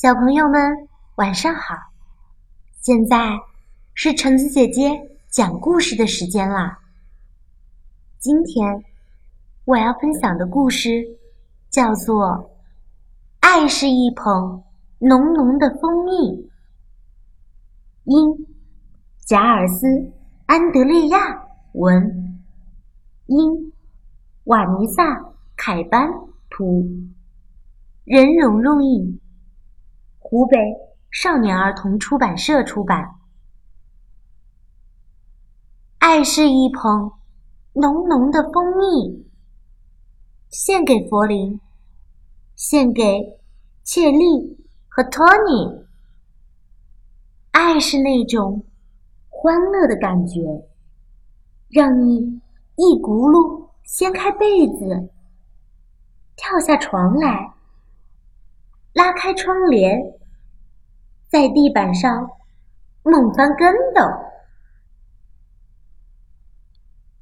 小朋友们，晚上好！现在是橙子姐姐讲故事的时间啦。今天我要分享的故事叫做《爱是一捧浓浓的蜂蜜》，因贾尔斯·安德烈亚文，因瓦尼萨·凯班图，任蓉蓉译。湖北少年儿童出版社出版。爱是一捧浓浓的蜂蜜，献给佛林，献给切利和托尼。爱是那种欢乐的感觉，让你一咕噜掀开被子，跳下床来，拉开窗帘。在地板上猛翻跟斗，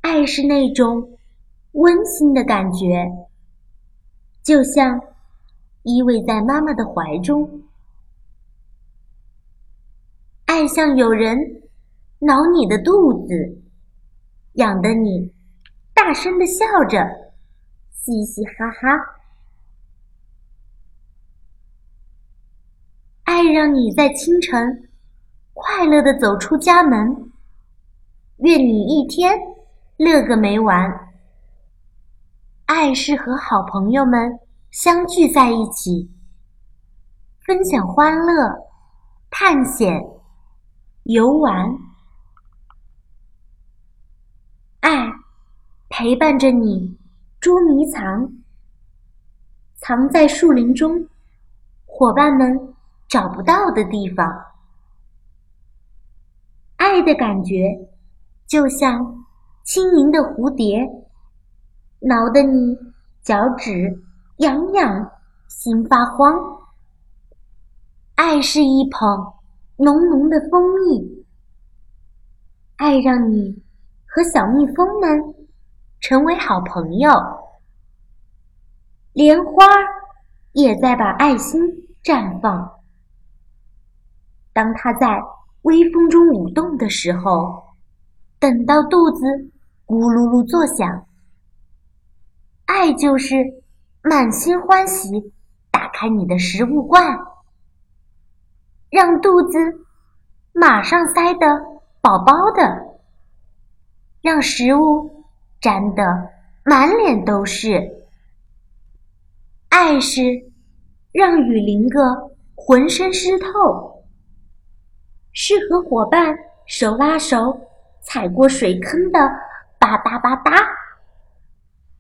爱是那种温馨的感觉，就像依偎在妈妈的怀中，爱像有人挠你的肚子，痒得你大声的笑着，嘻嘻哈哈。爱让你在清晨快乐的走出家门，愿你一天乐个没完。爱是和好朋友们相聚在一起，分享欢乐、探险、游玩。爱陪伴着你捉迷藏，藏在树林中，伙伴们。找不到的地方，爱的感觉就像轻盈的蝴蝶，挠得你脚趾痒痒，心发慌。爱是一捧浓浓的蜂蜜，爱让你和小蜜蜂们成为好朋友，莲花也在把爱心绽放。当它在微风中舞动的时候，等到肚子咕噜噜作响，爱就是满心欢喜，打开你的食物罐，让肚子马上塞得饱饱的，让食物沾得满脸都是。爱是让雨淋个浑身湿透。是和伙伴手拉手踩过水坑的吧嗒吧嗒，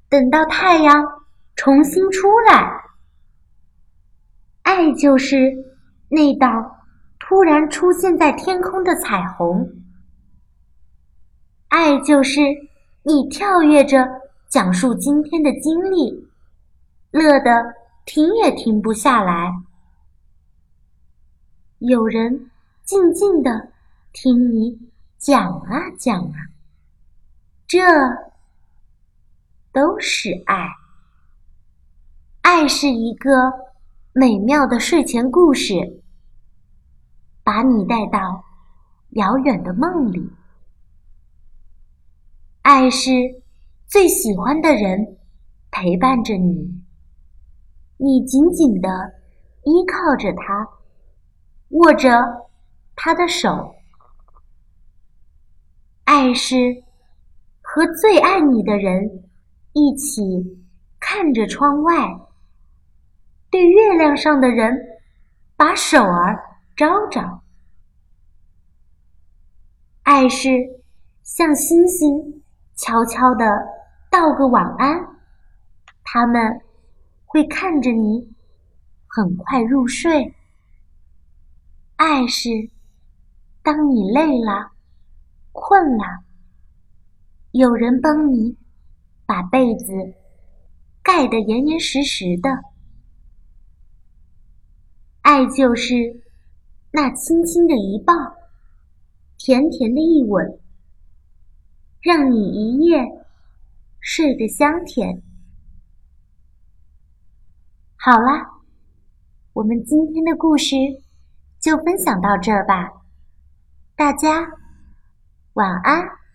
等到太阳重新出来。爱就是那道突然出现在天空的彩虹。爱就是你跳跃着讲述今天的经历，乐得停也停不下来。有人。静静的听你讲啊讲啊，这都是爱。爱是一个美妙的睡前故事，把你带到遥远的梦里。爱是最喜欢的人陪伴着你，你紧紧的依靠着他，握着。他的手，爱是和最爱你的人一起看着窗外，对月亮上的人把手儿招招。爱是向星星悄悄的道个晚安，他们会看着你很快入睡。爱是。当你累了、困了，有人帮你把被子盖得严严实实的。爱就是那轻轻的一抱，甜甜的一吻，让你一夜睡得香甜。好啦，我们今天的故事就分享到这儿吧，大家晚安。